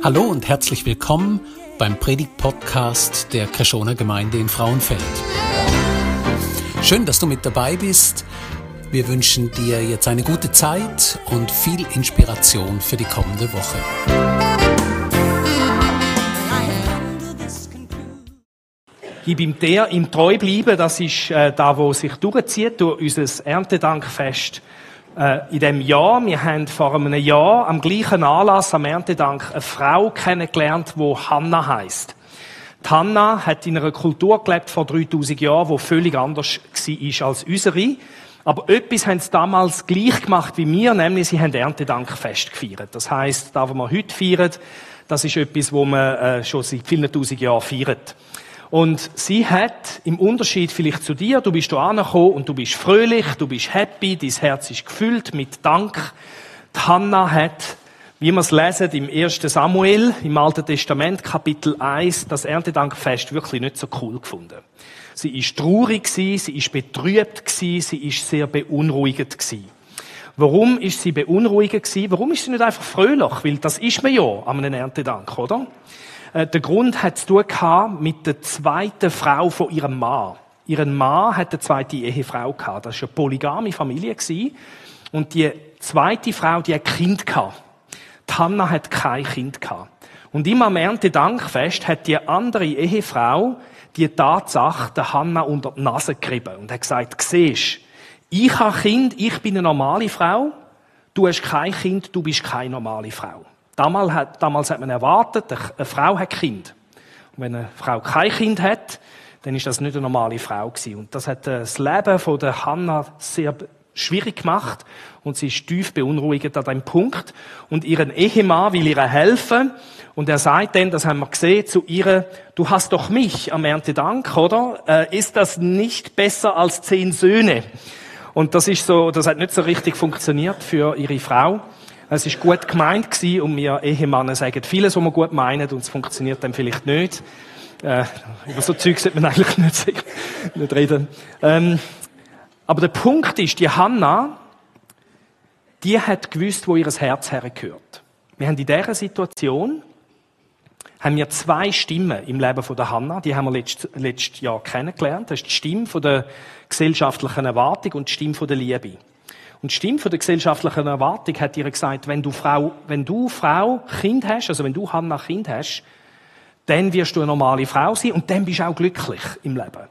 Hallo und herzlich willkommen beim Predigt-Podcast der Kreschoner Gemeinde in Frauenfeld. Schön, dass du mit dabei bist. Wir wünschen dir jetzt eine gute Zeit und viel Inspiration für die kommende Woche. Ich bin der im Treu bleiben, das ist äh, da, wo sich durchzieht durch unser Erntedankfest äh, in dem Jahr. Wir haben vor einem Jahr am gleichen Anlass am Erntedank eine Frau kennengelernt, die Hanna heißt. Hanna hat in einer Kultur gelebt vor 3000 Jahren, die völlig anders war als unsere. Aber etwas haben sie damals gleich gemacht wie wir, nämlich sie haben Erntedankfest gefeiert. Das heißt, da, was wir heute feiern, das ist etwas, wo man äh, schon seit vielen tausend Jahren feiert. Und sie hat, im Unterschied vielleicht zu dir, du bist da angekommen und du bist fröhlich, du bist happy, dein Herz ist gefüllt mit Dank. Die Hannah hat, wie wir es lesen im 1. Samuel, im Alten Testament, Kapitel 1, das Erntedankfest wirklich nicht so cool gefunden. Sie ist traurig sie ist betrübt sie ist sehr beunruhigend. Warum ist sie beunruhigend? Warum ist sie nicht einfach fröhlich? Weil das ist man ja an einem Erntedank, oder? Äh, der Grund hat zu tun mit der zweiten Frau von ihrem Mann. Ihren Mann hat eine zweite Ehefrau gehabt. Das war eine polygame Familie. Und die zweite Frau, die hat Kind gehabt. Die Hanna hat kein Kind gehabt. Und immer am Erntedankfest hat die andere Ehefrau die Tatsache der Hanna unter die Nase gerieben und hat gesagt, siehst, ich habe Kind, ich bin eine normale Frau, du hast kein Kind, du bist keine normale Frau. Damals hat, damals hat man erwartet, eine Frau hat Kind. Und wenn eine Frau kein Kind hat, dann ist das nicht eine normale Frau gewesen. Und das hat äh, das Leben von der Hannah sehr schwierig gemacht und sie ist tief beunruhigend an dem Punkt. Und ihren Ehemann will ihr helfen und er sagt dann, das haben wir gesehen, zu ihr, du hast doch mich am Erntedank, oder? Äh, ist das nicht besser als zehn Söhne? Und das ist so, das hat nicht so richtig funktioniert für ihre Frau. Es ist gut gemeint gewesen und wir Ehemänner sagen vieles, was wir gut meinen und es funktioniert dann vielleicht nicht. Äh, über so Zeug sollte man eigentlich nicht, nicht reden. Ähm, aber der Punkt ist, die Hanna, die hat gewusst, wo ihr Herz hergehört. Wir haben in dieser Situation haben wir zwei Stimmen im Leben von der Hanna. Die haben wir letztes, letztes Jahr kennengelernt. Das ist die Stimme von der gesellschaftlichen Erwartung und die Stimme von der Liebe. Und die Stimme von der gesellschaftlichen Erwartung hat ihr gesagt, wenn du Frau, wenn du Frau Kind hast, also wenn du Hanna Kind hast, dann wirst du eine normale Frau sein und dann bist du auch glücklich im Leben.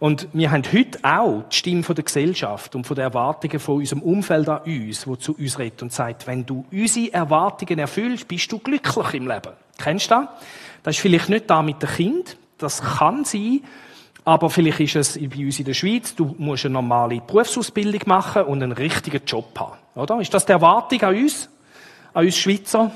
Und wir haben heute auch die Stimme von der Gesellschaft und von den Erwartungen von unserem Umfeld an uns, wo zu uns redet und sagt, wenn du unsere Erwartungen erfüllst, bist du glücklich im Leben. Kennst du das? Das ist vielleicht nicht da mit dem Kind. Das kann sein, aber vielleicht ist es bei uns in der Schweiz, du musst eine normale Berufsausbildung machen und einen richtigen Job haben. Oder? Ist das die Erwartung an uns? An uns Schweizer?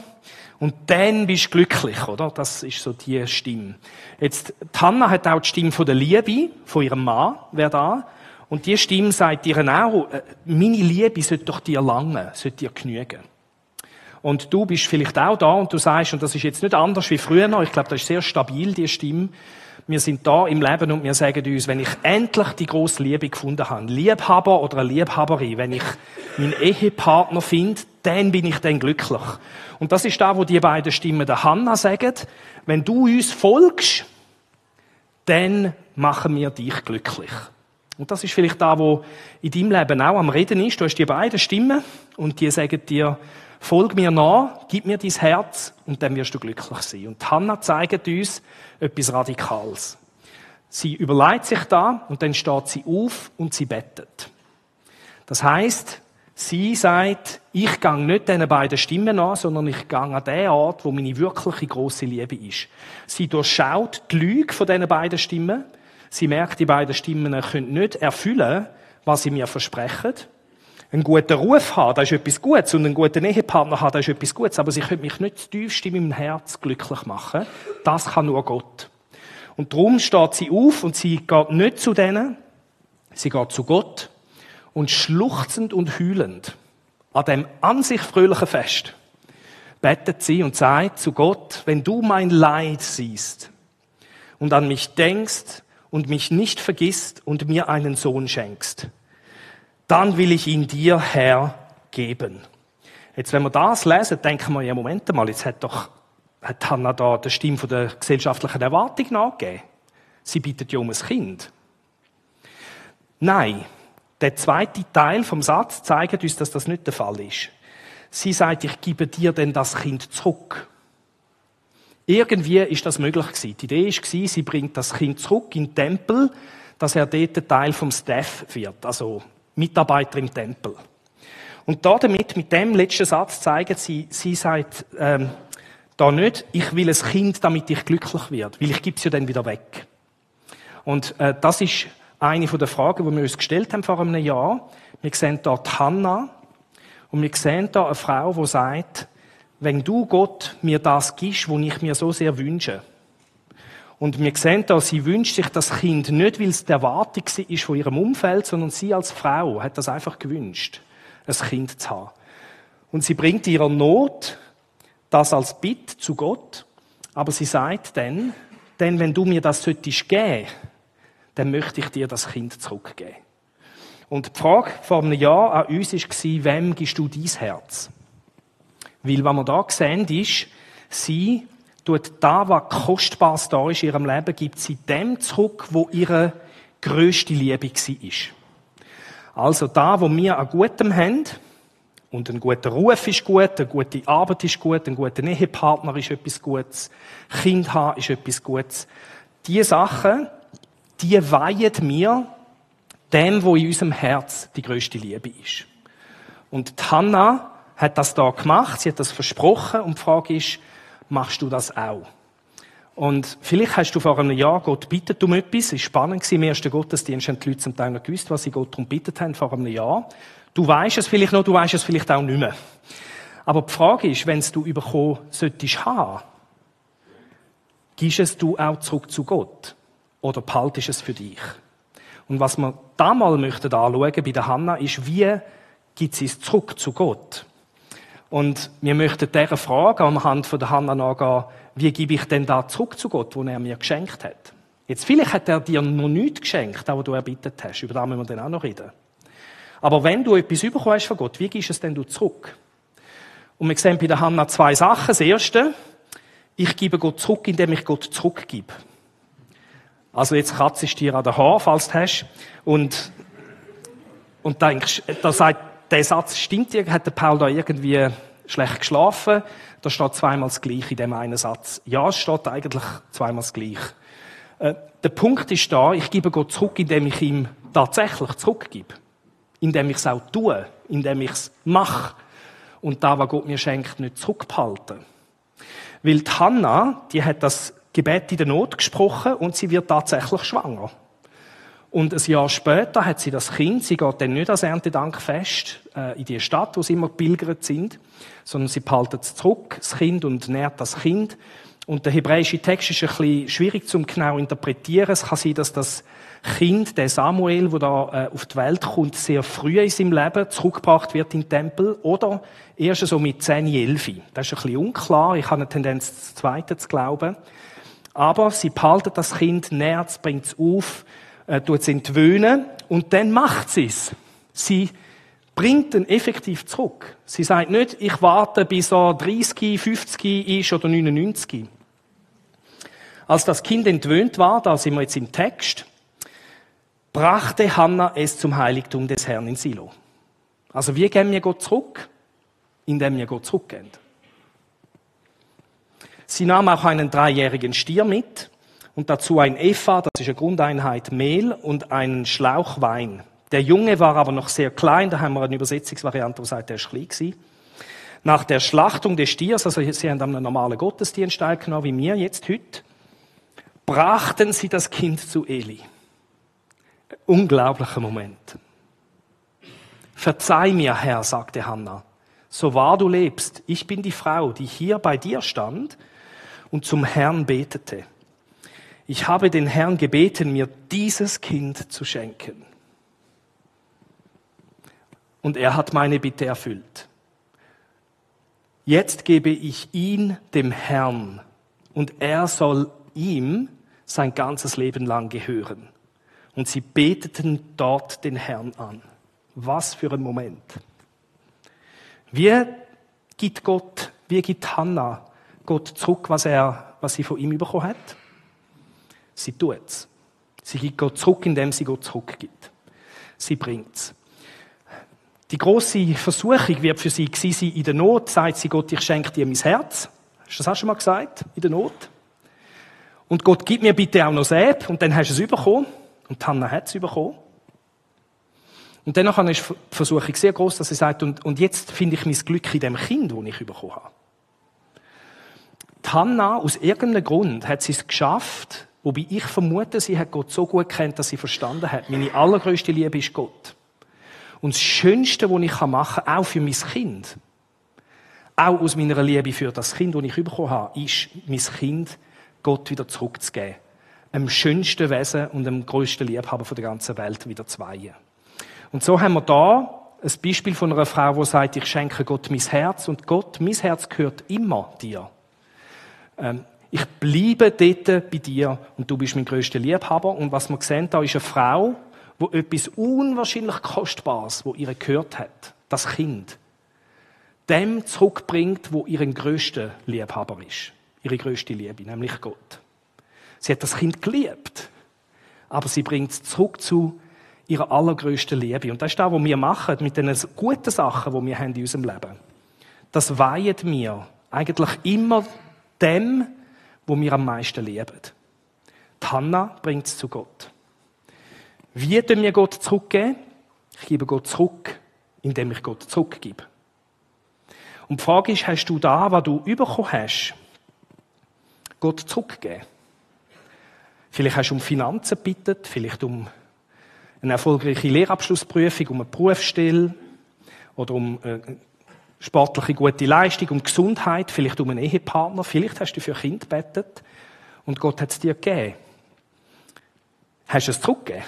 Und dann bist du glücklich, oder? Das ist so die Stimme. Jetzt, Hanna hat auch die Stimme von der Liebe, von ihrem Mann, wer da. Und die Stimme sagt ihr auch, äh, meine Liebe sollte doch dir lange, sollte dir genügen. Und du bist vielleicht auch da und du sagst, und das ist jetzt nicht anders wie früher ich glaube, das ist sehr stabil, die Stimme, wir sind da im Leben und wir sagen uns, wenn ich endlich die große Liebe gefunden habe, Liebhaber oder eine Liebhaberin, wenn ich meinen Ehepartner finde, dann bin ich dann glücklich. Und das ist da, wo die beiden Stimmen der Hanna sagen, wenn du uns folgst, dann machen wir dich glücklich. Und das ist vielleicht da, wo in deinem Leben auch am Reden ist. Du hast die beiden Stimmen und die sagen dir, folg mir nach, gib mir dein Herz und dann wirst du glücklich sein. Und Hannah zeigt uns etwas Radikales. Sie überlegt sich da und dann steht sie auf und sie bettet. Das heißt, sie sagt, ich gehe nicht diesen beiden Stimmen an, sondern ich gehe an den Ort, wo meine wirkliche große Liebe ist. Sie durchschaut die Lüge von diesen beiden Stimmen. Sie merkt, die beiden Stimmen können nicht erfüllen, was sie mir versprechen einen guten Ruf haben, das ist etwas Gutes, und einen guten Ehepartner haben, das ist etwas Gutes, aber sie können mich nicht tiefst in meinem Herz glücklich machen. Das kann nur Gott. Und darum steht sie auf und sie geht nicht zu denen, sie geht zu Gott und schluchzend und heulend an dem an sich fröhlichen Fest betet sie und sagt zu Gott, wenn du mein Leid siehst und an mich denkst und mich nicht vergisst und mir einen Sohn schenkst, dann will ich ihn dir, Herr, geben. Jetzt, wenn wir das lesen, denken wir, ja, Moment mal, jetzt hat doch, hat Hannah da der Stimme der gesellschaftlichen Erwartung nachgegeben. Sie bittet ja um ein Kind. Nein. Der zweite Teil vom Satz zeigt uns, dass das nicht der Fall ist. Sie sagt, ich gebe dir denn das Kind zurück. Irgendwie ist das möglich gewesen. Die Idee war, sie bringt das Kind zurück in den Tempel, dass er dort Teil vom Staff wird, also Mitarbeiter im Tempel. Und damit, mit dem letzten Satz zeigen sie, sie sagt ähm, da nicht, ich will ein Kind, damit ich glücklich werde, weil ich gebe es ja dann wieder weg. Und äh, das ist eine der Fragen, die wir uns gestellt haben vor einem Jahr. Wir sehen dort Hannah und wir sehen da eine Frau, die sagt, wenn du Gott mir das gibst, was ich mir so sehr wünsche. Und wir sehen da, sie wünscht sich das Kind nicht, weil es die Erwartung ist von ihrem Umfeld, sondern sie als Frau hat das einfach gewünscht, ein Kind zu haben. Und sie bringt ihrer Not das als Bitt zu Gott, aber sie sagt dann, denn wenn du mir das solltest geben, dann möchte ich dir das Kind zurückgeben. Und die Frage vor einem Jahr an uns war, wem gibst du dein Herz? Weil, was wir da sehen, ist, sie tut da, was kostbares da ist in ihrem Leben, gibt sie dem zurück, wo ihre grösste Liebe war. Also da, wo wir an Gutem haben, und ein guter Ruf ist gut, eine gute Arbeit ist gut, ein guter Ehepartner ist etwas Gutes, Kind haben ist etwas Gutes. Diese Sachen, die weihen mir dem, wo in unserem Herz die größte Liebe ist. Und die Hannah hat das da gemacht, sie hat das versprochen und die Frage ist, machst du das auch? Und vielleicht hast du vor einem Jahr Gott bittet um etwas. Es war spannend im ersten Gottesdienst haben die Leute zum Teil noch gewusst, was sie Gott darum bittet haben vor einem Jahr. Du weißt es vielleicht noch, du weißt es vielleicht auch nicht mehr. Aber die Frage ist, wenn es du bekommen solltest haben, gibst es du auch zurück zu Gott? Oder behaltest es für dich? Und was wir da mal möchten anschauen bei der Hanna ist, wie gibt sie es zurück zu Gott? Und wir möchten dieser Frage anhand von der Hanna nachgehen, wie gebe ich denn da zurück zu Gott, wo er mir geschenkt hat? Jetzt, vielleicht hat er dir noch nichts geschenkt, was du erbittet hast. Über das müssen wir dann auch noch reden. Aber wenn du etwas bekommen hast von Gott, wie gibst du es denn du zurück? Und wir sehen bei der Hanna zwei Sachen. Das erste, ich gebe Gott zurück, indem ich Gott zurückgebe. Also jetzt kratzt ich dir an der Haar, falls du hast. Und, und denkst, da sagt, der Satz stimmt hat der Paul da irgendwie schlecht geschlafen? Da steht zweimal das Gleiche in dem einen Satz. Ja, es steht eigentlich zweimal das Gleiche. Äh, der Punkt ist da, ich gebe Gott zurück, indem ich ihm tatsächlich zurückgebe indem ich es auch tue, indem ich es mache und da, was Gott mir schenkt, nicht zurückbehalten. Weil die Hanna, die hat das Gebet in der Not gesprochen und sie wird tatsächlich schwanger. Und ein Jahr später hat sie das Kind, sie geht dann nicht als Erntedankfest äh, in die Stadt, wo sie immer pilgert sind, sondern sie behaltet es zurück, das Kind, und nährt das Kind. Und der hebräische Text ist ein bisschen schwierig zum genau interpretieren. Es kann sein, dass das Kind, der Samuel, wo da äh, auf die Welt kommt, sehr früh in seinem Leben zurückgebracht wird in den Tempel oder erst so mit 10, 11. Das ist ein bisschen unklar. Ich habe eine Tendenz, das Zweite zu glauben. Aber sie behalten das Kind, nährt es, bringt es auf, äh, tut es entwöhnen und dann macht sie es. Sie bringt ihn effektiv zurück. Sie sagt nicht, ich warte bis er 30, 50 ist oder 99. Als das Kind entwöhnt war, da sind wir jetzt im Text, brachte Hannah es zum Heiligtum des Herrn in Silo. Also wie gehen wir Gott zurück? Indem wir Gott zurückgehen. Sie nahm auch einen dreijährigen Stier mit und dazu ein Epha, das ist eine Grundeinheit Mehl und einen Schlauch Wein. Der Junge war aber noch sehr klein, da haben wir eine Übersetzungsvariante, wo sagt, er ist klein gewesen. Nach der Schlachtung des Stiers, also sie haben einen normalen Gottesdienst teilgenommen, wie wir jetzt heute, brachten sie das Kind zu Eli unglaublicher Moment. Verzeih mir, Herr, sagte Hannah, so wahr du lebst, ich bin die Frau, die hier bei dir stand und zum Herrn betete. Ich habe den Herrn gebeten, mir dieses Kind zu schenken. Und er hat meine Bitte erfüllt. Jetzt gebe ich ihn dem Herrn und er soll ihm sein ganzes Leben lang gehören. Und sie beteten dort den Herrn an. Was für ein Moment. Wie gibt Gott, wie gibt Hannah Gott zurück, was er, was sie von ihm bekommen hat? Sie tut's. Sie gibt Gott zurück, indem sie Gott zurückgibt. Sie bringt's. Die große Versuchung wird für sie gewesen sein, in der Not sagt sie Gott, ich schenke dir mein Herz. Hast du das auch schon mal gesagt? In der Not? Und Gott, gib mir bitte auch noch Säb. Und dann hast du es bekommen. Und Hannah hat es bekommen. Und dann ist die Versuchung sehr groß, dass sie sagt, und, und jetzt finde ich mein Glück in dem Kind, das ich bekommen habe. Hannah, aus irgendeinem Grund, hat sie es geschafft, wobei ich vermute, sie hat Gott so gut kennt, dass sie verstanden hat, meine allergrößte Liebe ist Gott. Und das Schönste, was ich machen kann, auch für mein Kind, auch aus meiner Liebe für das Kind, das ich bekommen habe, ist, mein Kind Gott wieder zurückzugeben. Dem schönsten Wesen und dem größten Liebhaber der ganzen Welt wieder zu weihen. Und so haben wir da ein Beispiel von einer Frau, die sagt, ich schenke Gott mein Herz und Gott, mein Herz gehört immer dir. Ähm, ich bleibe dort bei dir und du bist mein größter Liebhaber. Und was wir sehen, da ist eine Frau, wo etwas unwahrscheinlich Kostbares, wo ihr gehört hat, das Kind, dem zurückbringt, wo ihren größter Liebhaber ist, ihre größte Liebe, nämlich Gott. Sie hat das Kind geliebt, aber sie bringt es zurück zu ihrer allergrößten Liebe. Und das ist das, was wir machen mit den guten Sachen, die wir haben in unserem Leben. Das weihen wir eigentlich immer dem, wo wir am meisten lieben. Die Hanna bringt es zu Gott. Wie tun wir Gott zurückgeben? Ich gebe Gott zurück, indem ich Gott zurückgebe. Und die Frage ist, hast du da, was du bekommen hast, Gott zurückgegeben? Vielleicht hast du um Finanzen gebeten, vielleicht um eine erfolgreiche Lehrabschlussprüfung, um eine Berufsstelle oder um äh, sportliche gute Leistung, um Gesundheit, vielleicht um einen Ehepartner, vielleicht hast du für ein Kind gebetet und Gott hat es dir gegeben. Hast du es zurückgegeben?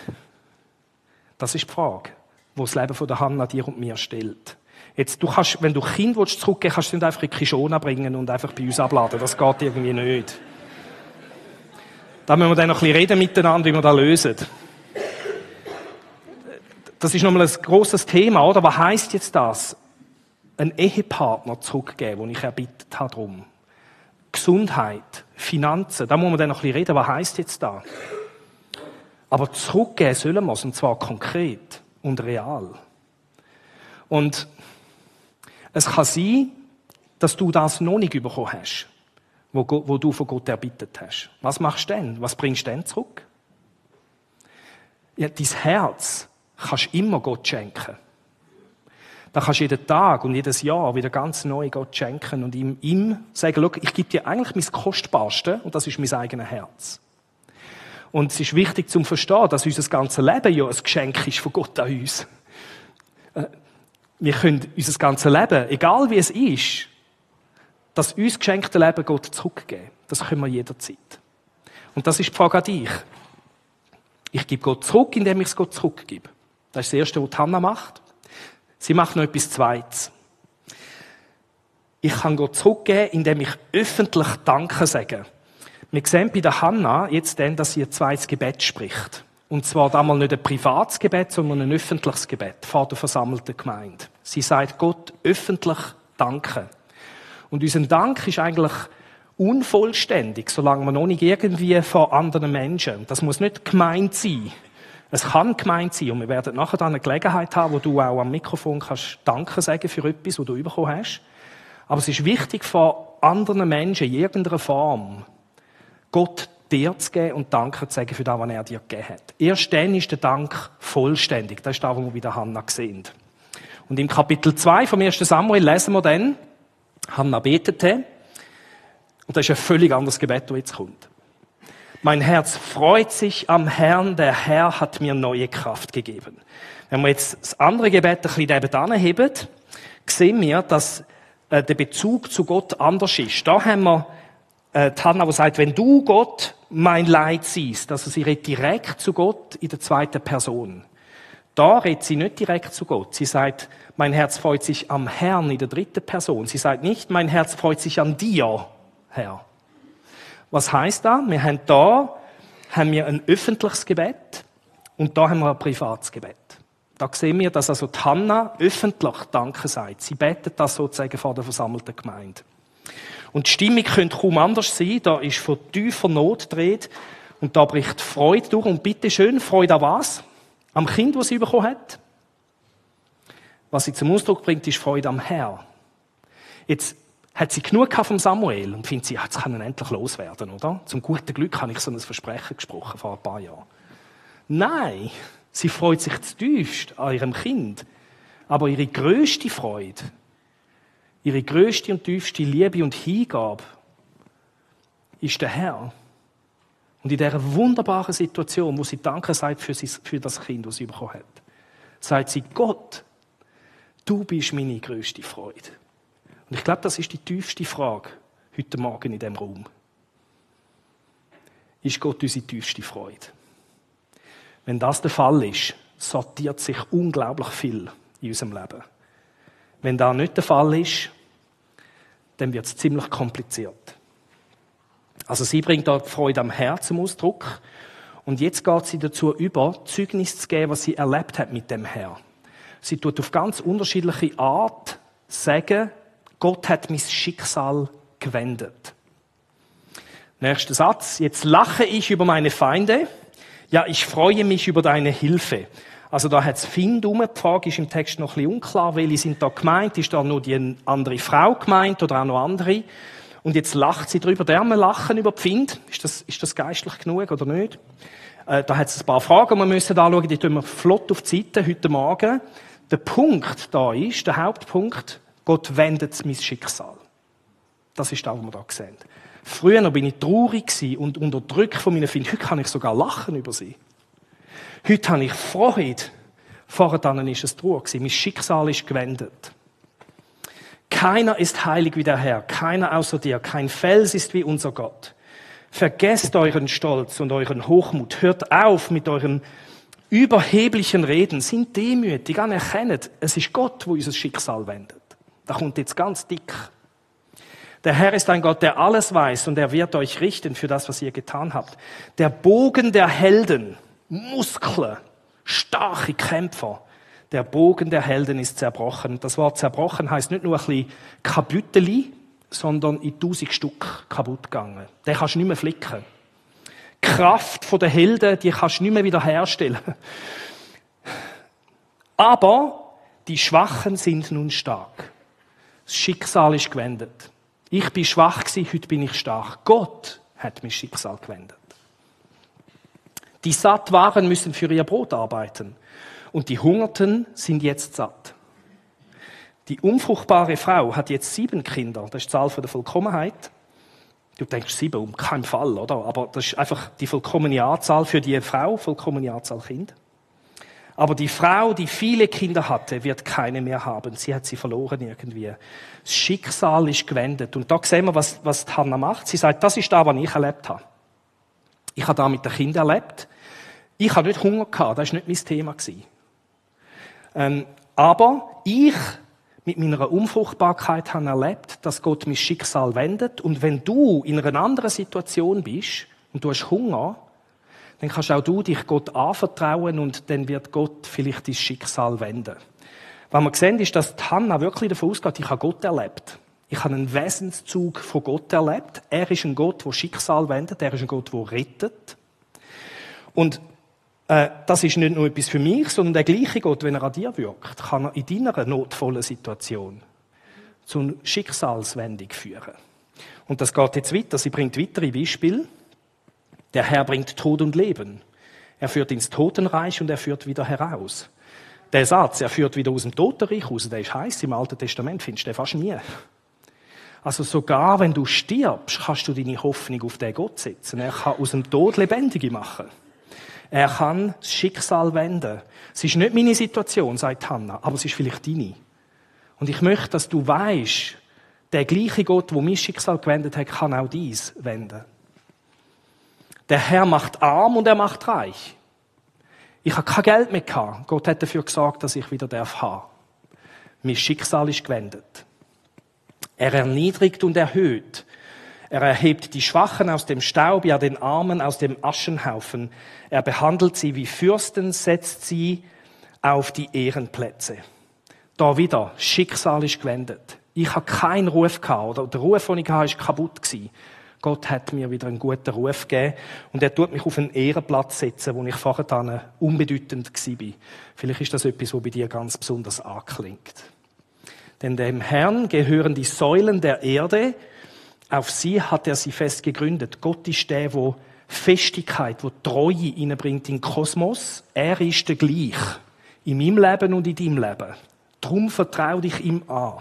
Das ist die Frage, die das Leben von der Hanna dir und mir stellt. Jetzt, du kannst, wenn du Kind willst, zurückgeben kannst du nicht einfach in Kishona bringen und einfach bei uns abladen. Das geht irgendwie nicht. Da müssen wir dann noch ein bisschen reden miteinander, wie wir das lösen das ist nochmal ein großes Thema, oder? Was heißt jetzt das? Ein Ehepartner zurückgeben, den ich erbittet habe drum. Gesundheit, Finanzen, da muss man dann noch ein bisschen reden, was heißt jetzt da? Aber zurückgeben sollen wir es, und zwar konkret und real. Und es kann sein, dass du das noch nicht bekommen hast, wo, du von Gott erbittet hast. Was machst du denn? Was bringst du denn zurück? Ja, dein Herz kannst immer Gott schenken. Da kannst du jeden Tag und jedes Jahr wieder ganz neu Gott schenken und ihm, ihm sagen, schau, ich gebe dir eigentlich mein Kostbarste und das ist mein eigenes Herz. Und es ist wichtig zu verstehen, dass unser ganzes Leben ja ein Geschenk ist von Gott an uns. Äh, wir können unser ganzes Leben, egal wie es ist, das uns geschenkte Leben Gott zurückgeben. Das können wir jederzeit. Und das ist die Frage an dich. Ich gebe Gott zurück, indem ich es Gott zurückgebe. Das ist das Erste, was Hannah macht. Sie macht noch etwas Zweites. Ich kann Gott zurückgeben, indem ich öffentlich Danke sage. Wir sehen bei der Hannah jetzt dann, dass sie ein zweites Gebet spricht. Und zwar damals nicht ein privates Gebet, sondern ein öffentliches Gebet vor der versammelten Gemeinde. Sie sagt Gott öffentlich Danke. Und unser Dank ist eigentlich unvollständig, solange man noch nicht irgendwie vor anderen Menschen, das muss nicht gemeint sein, es kann gemeint sein, und wir werden nachher dann eine Gelegenheit haben, wo du auch am Mikrofon kannst Danke sagen für etwas, was du bekommen hast. Aber es ist wichtig, von anderen Menschen in irgendeiner Form Gott dir zu geben und Danke zu sagen für das, was er dir gegeben hat. Erst dann ist der Dank vollständig. Das ist das, was wir bei der Hannah sehen. Und im Kapitel 2 vom 1. Samuel lesen wir dann, Hannah betete, und das ist ein völlig anderes Gebet, das jetzt kommt. Mein Herz freut sich am Herrn, der Herr hat mir neue Kraft gegeben. Wenn wir jetzt das andere Gebet ein bisschen nebenan heben, sehen wir, dass äh, der Bezug zu Gott anders ist. Da haben wir äh, Tanna, die sagt, wenn du Gott mein Leid siehst, also sie redet direkt zu Gott in der zweiten Person. Da redet sie nicht direkt zu Gott. Sie sagt, mein Herz freut sich am Herrn in der dritten Person. Sie sagt nicht, mein Herz freut sich an dir, Herr. Was heißt da? Wir haben da haben wir ein öffentliches Gebet und da haben wir ein privates Gebet. Da sehen wir, dass also die Hanna öffentlich Danke sagt. Sie betet das sozusagen vor der versammelten Gemeinde. Und die Stimmung könnte kaum anders sein. Da ist von tiefer Not dreht und da bricht Freude durch. Und bitte schön, Freude an was? Am Kind, das sie bekommen hat. Was sie zum Ausdruck bringt, ist Freude am Herr. Jetzt hat sie genug vom Samuel und findet sie, ja, jetzt kann endlich loswerden, oder? Zum guten Glück habe ich so ein Versprechen gesprochen vor ein paar Jahren. Nein, sie freut sich zutiefst an ihrem Kind. Aber ihre größte Freude, ihre größte und tiefste Liebe und Hingabe ist der Herr. Und in dieser wunderbaren Situation, wo sie Danke sagt für, für das Kind, das sie bekommen hat, sagt sie, Gott, du bist meine größte Freude. Und ich glaube, das ist die tiefste Frage heute Morgen in dem Raum. Ist Gott unsere tiefste Freude? Wenn das der Fall ist, sortiert sich unglaublich viel in unserem Leben. Wenn das nicht der Fall ist, dann wird es ziemlich kompliziert. Also sie bringt da Freude am Herz zum Ausdruck. Und jetzt geht sie dazu über, Zeugnis zu geben, was sie erlebt hat mit dem Herr. Sie tut auf ganz unterschiedliche Art sagen, Gott hat mein Schicksal gewendet. Nächster Satz. Jetzt lache ich über meine Feinde. Ja, ich freue mich über deine Hilfe. Also da hat's Find um. Die Frage ist im Text noch ein bisschen unklar, welche sind da gemeint. Ist da nur die andere Frau gemeint oder auch noch andere? Und jetzt lacht sie drüber. Der lachen über Pfind. Ist das, ist das geistlich genug oder nicht? Äh, da hat es ein paar Fragen, die wir müssen anschauen. Die tun wir flott auf die Seite heute Morgen. Der Punkt da ist, der Hauptpunkt, Gott wendet mein Schicksal. Das ist das, was wir da sehen. Früher noch bin ich traurig und unterdrückt von meinen Feinden. Heute kann ich sogar lachen über sie. Heute habe ich Freude. Vorher ist es traurig. Mein Schicksal ist gewendet. Keiner ist heilig wie der Herr, keiner außer dir, kein Fels ist wie unser Gott. Vergesst euren Stolz und euren Hochmut, hört auf mit euren überheblichen Reden, sind demütig, anerkennt, es ist Gott, wo unser Schicksal wendet. Da kommt jetzt ganz dick. Der Herr ist ein Gott, der alles weiß und er wird euch richten für das, was ihr getan habt. Der Bogen der Helden, Muskeln, starke Kämpfer. Der Bogen der Helden ist zerbrochen. Das Wort zerbrochen heißt nicht nur ein bisschen kaputteli, sondern in tausend Stück kaputt gegangen. Den kannst du nicht mehr flicken. Kraft der Helden, die kannst du nicht mehr wiederherstellen. Aber die Schwachen sind nun stark. Das Schicksal ist gewendet. Ich bin schwach gewesen, heute bin ich stark. Gott hat mein Schicksal gewendet. Die satt waren, müssen für ihr Brot arbeiten. Und die Hungerten sind jetzt satt. Die unfruchtbare Frau hat jetzt sieben Kinder. Das ist die Zahl der Vollkommenheit. Du denkst sieben, um keinen Fall, oder? Aber das ist einfach die vollkommene Anzahl für die Frau, vollkommene Anzahl Kind. Aber die Frau, die viele Kinder hatte, wird keine mehr haben. Sie hat sie verloren irgendwie. Das Schicksal ist gewendet. Und da sehen wir, was, was Hannah macht. Sie sagt, das ist da, was ich erlebt habe. Ich habe da mit den Kindern erlebt. Ich habe nicht Hunger gehabt. Das war nicht mein Thema. Ähm, aber ich mit meiner Unfruchtbarkeit habe erlebt, dass Gott mein Schicksal wendet. Und wenn du in einer anderen Situation bist und du hast Hunger, dann kannst auch du dich Gott anvertrauen und dann wird Gott vielleicht dein Schicksal wenden. Was wir sehen, ist, dass Hannah wirklich davon ausgeht, ich habe Gott erlebt. Ich habe einen Wesenszug von Gott erlebt. Er ist ein Gott, der Schicksal wendet. Er ist ein Gott, der rettet. Und äh, das ist nicht nur etwas für mich, sondern der gleiche Gott, wenn er an dir wirkt, kann er in deiner notvollen Situation zu einer Schicksalswendung führen. Und das geht jetzt weiter. Sie bringt weitere Beispiele. Der Herr bringt Tod und Leben. Er führt ins Totenreich und er führt wieder heraus. Der Satz, er führt wieder aus dem Totenreich raus, der ist heiß im Alten Testament, findest du den fast nie. Also sogar wenn du stirbst, kannst du deine Hoffnung auf den Gott setzen. Er kann aus dem Tod Lebendige machen. Er kann das Schicksal wenden. Es ist nicht meine Situation, sagt Hannah, aber es ist vielleicht deine. Und ich möchte, dass du weißt, der gleiche Gott, wo mein Schicksal gewendet hat, kann auch dies wenden. Der Herr macht arm und er macht reich. Ich habe kein Geld mehr gehabt. Gott hat dafür gesorgt, dass ich wieder darf haben. Mein Schicksal ist gewendet. Er erniedrigt und erhöht. Er erhebt die Schwachen aus dem Staub, ja den Armen aus dem Aschenhaufen. Er behandelt sie wie Fürsten, setzt sie auf die Ehrenplätze. Da wieder, Schicksal ist gewendet. Ich habe keinen Ruf gehabt, oder der Ruf, den ich hatte, ist kaputt gewesen. Gott hat mir wieder einen guten Ruf gegeben und er tut mich auf einen Ehrenplatz setzen, wo ich vorher unbedeutend war. Vielleicht ist das etwas, was bei dir ganz besonders anklingt. Denn dem Herrn gehören die Säulen der Erde. Auf sie hat er sie fest gegründet. Gott ist der, wo Festigkeit, wo Treue hineinbringt in den Kosmos. Er ist der gleich. In meinem Leben und in deinem Leben. Drum vertrau dich ihm an.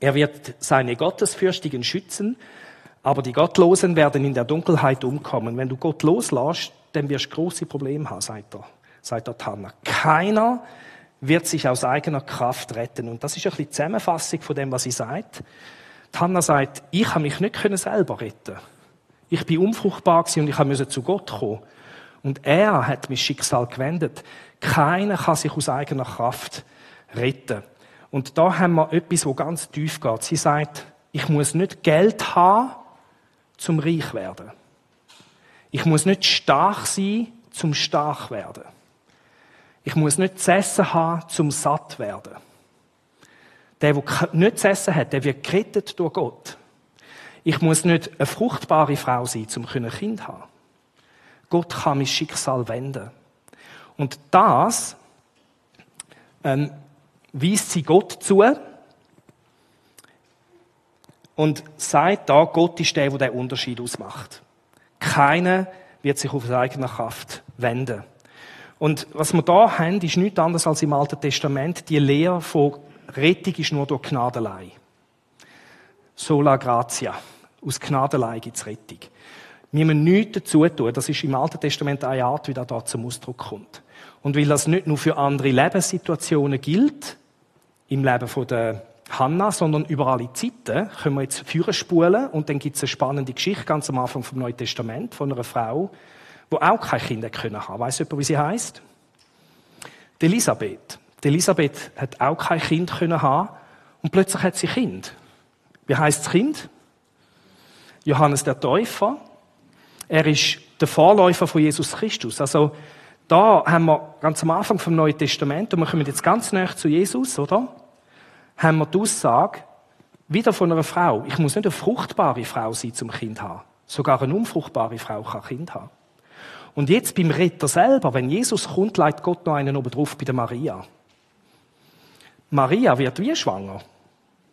Er wird seine Gottesfürstigen schützen, aber die Gottlosen werden in der Dunkelheit umkommen. Wenn du Gott loslässt, dann wirst du große Probleme haben, sagt er, sagt er Tanner. Keiner wird sich aus eigener Kraft retten. Und das ist ein bisschen die Zusammenfassung von dem, was sie sagt. Tanner sagt, ich habe mich nicht selber retten Ich bin unfruchtbar und ich musste zu Gott kommen. Und er hat mein Schicksal gewendet. Keiner kann sich aus eigener Kraft retten. Und da haben wir etwas, wo ganz tief geht. Sie sagt, ich muss nicht Geld haben, zum reich werden. Ich muss nicht stark sein, zum stark werden. Ich muss nicht zu essen haben, zum satt werden. Der, der nicht zu essen hat, der wird gerettet durch Gott. Ich muss nicht eine fruchtbare Frau sein, zum ein Kind haben. Gott kann mein Schicksal wenden. Und das ähm, weist sie Gott zu und sagt da, Gott ist der, der den Unterschied ausmacht. Keiner wird sich auf seine eigene Kraft wenden. Und was wir da haben, ist nichts anderes als im Alten Testament. Die Lehre von Rettung ist nur durch Gnadelei. Sola gratia. Aus Gnadelei gibt es Rettung. Wir müssen nichts dazu tun. Das ist im Alten Testament eine Art, wie das da zum Ausdruck kommt. Und weil das nicht nur für andere Lebenssituationen gilt, im Leben von der Hannah, sondern über alle Zeiten können wir jetzt führen spulen und dann gibt es eine spannende Geschichte ganz am Anfang vom Neuen Testament von einer Frau, die auch kein Kind können haben. Weißt du, wie sie heißt? Elisabeth. Die Elisabeth hat auch kein Kind können haben und plötzlich hat sie Kind. Wie heißt das Kind? Johannes der Täufer. Er ist der Vorläufer von Jesus Christus. Also da haben wir ganz am Anfang vom Neuen Testament und wir kommen jetzt ganz näher zu Jesus, oder? Haben wir die Aussage, wieder von einer Frau. Ich muss nicht eine fruchtbare Frau sein zum Kind haben. Sogar eine unfruchtbare Frau kann Kind haben. Und jetzt beim Retter selber, wenn Jesus kommt, leitet Gott noch einen oben drauf bei der Maria. Maria wird wie schwanger.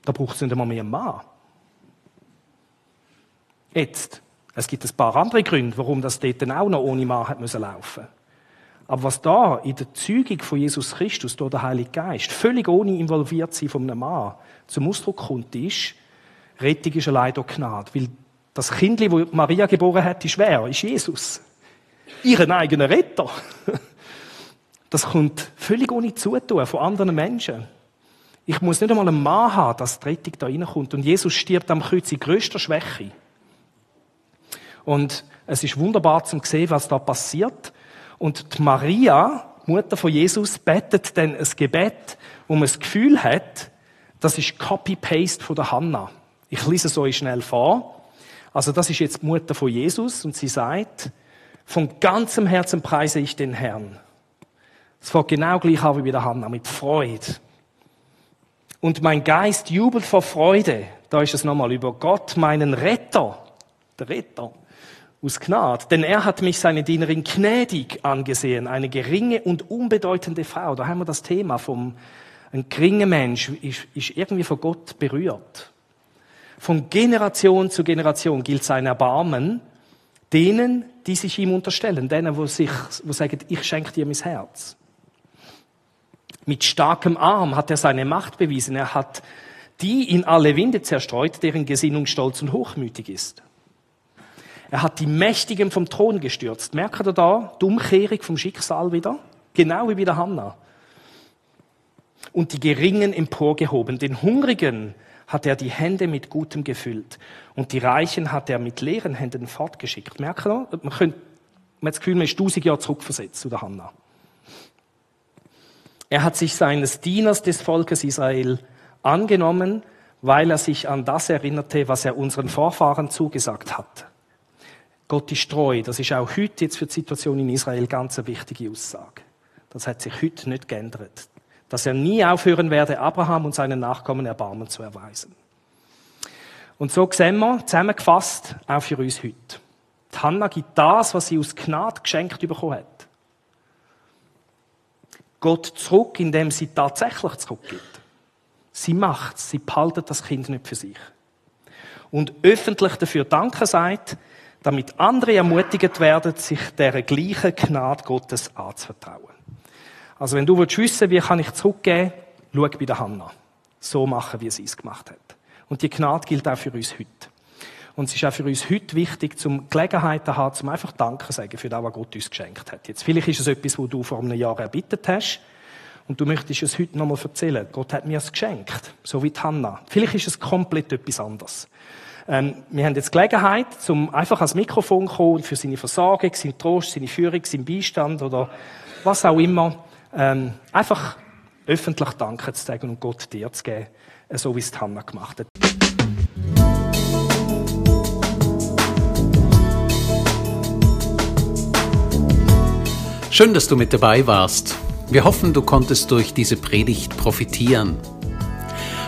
Da braucht es nicht einmal mehr einen Mann. Jetzt. Es gibt ein paar andere Gründe, warum das dort auch noch ohne Mann hat müssen laufen aber was da in der Zeugung von Jesus Christus durch den Heiligen Geist völlig ohne involviert sein von einem Mann zum Ausdruck kommt, ist, Rettung ist allein durch Gnade. Weil das Kind, das Maria geboren hat, ist wer? Ist Jesus. Ihren eigenen Retter. Das kommt völlig ohne Zutun von anderen Menschen. Ich muss nicht einmal einen Mann haben, dass die Rettung da reinkommt. Und Jesus stirbt am Kreuz in größter Schwäche. Und es ist wunderbar zu sehen, was da passiert. Und die Maria, Mutter von Jesus, betet dann ein Gebet, wo man das Gefühl hat, das ist Copy-Paste von der Hanna. Ich lese es euch schnell vor. Also das ist jetzt die Mutter von Jesus und sie sagt, von ganzem Herzen preise ich den Herrn. Es fängt genau gleich an wie bei der Hanna, mit Freude. Und mein Geist jubelt vor Freude. Da ist es nochmal über Gott, meinen Retter. Der Retter aus Gnade. Denn er hat mich, seine Dienerin, gnädig angesehen, eine geringe und unbedeutende Frau. Da haben wir das Thema vom, ein geringer Mensch ist, ist irgendwie von Gott berührt. Von Generation zu Generation gilt sein Erbarmen denen, die sich ihm unterstellen, denen, wo sich, wo sagen, ich schenke dir mein Herz. Mit starkem Arm hat er seine Macht bewiesen. Er hat die in alle Winde zerstreut, deren Gesinnung stolz und hochmütig ist. Er hat die Mächtigen vom Thron gestürzt. Merkt ihr da die Umkehrung vom Schicksal wieder? Genau wie bei der Hanna. Und die Geringen emporgehoben. Den Hungrigen hat er die Hände mit Gutem gefüllt. Und die Reichen hat er mit leeren Händen fortgeschickt. Merkt ihr? Man, könnte, man hat das Gefühl, man ist tausend Jahre zurückversetzt zu der Hanna. Er hat sich seines Dieners des Volkes Israel angenommen, weil er sich an das erinnerte, was er unseren Vorfahren zugesagt hat. Gott ist treu. Das ist auch heute jetzt für die Situation in Israel ganz eine wichtige Aussage. Das hat sich heute nicht geändert. Dass er nie aufhören werde, Abraham und seinen Nachkommen Erbarmen zu erweisen. Und so sehen wir, zusammengefasst, auch für uns heute. Die Hannah gibt das, was sie aus Gnade geschenkt bekommen hat. Gott zurück, indem sie tatsächlich zurückgibt. Sie macht sie behaltet das Kind nicht für sich. Und öffentlich dafür Danke sagt, damit andere ermutigt werden, sich der gleichen Gnade Gottes anzuvertrauen. Also wenn du willst wissen, wie kann ich zurückgeben, schau bei der Hanna. So machen, wie sie es gemacht hat. Und die Gnade gilt auch für uns heute. Und es ist auch für uns heute wichtig, zum Gelegenheit zu haben, zum einfach Danke zu sagen für das, was Gott uns geschenkt hat. Jetzt, vielleicht ist es etwas, wo du vor einem Jahr erbittet hast. Und du möchtest es heute nochmal erzählen. Gott hat mir es geschenkt. So wie die Hanna. Vielleicht ist es komplett etwas anderes. Ähm, wir haben jetzt Gelegenheit, zum einfach ans Mikrofon zu kommen für seine Versorgung, seinen Trost, seine Führung, seinen Beistand oder was auch immer. Ähm, einfach öffentlich Danke zu sagen und Gott dir zu geben, äh, so wie es Hannah gemacht hat. Schön, dass du mit dabei warst. Wir hoffen, du konntest durch diese Predigt profitieren.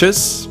Tschüss.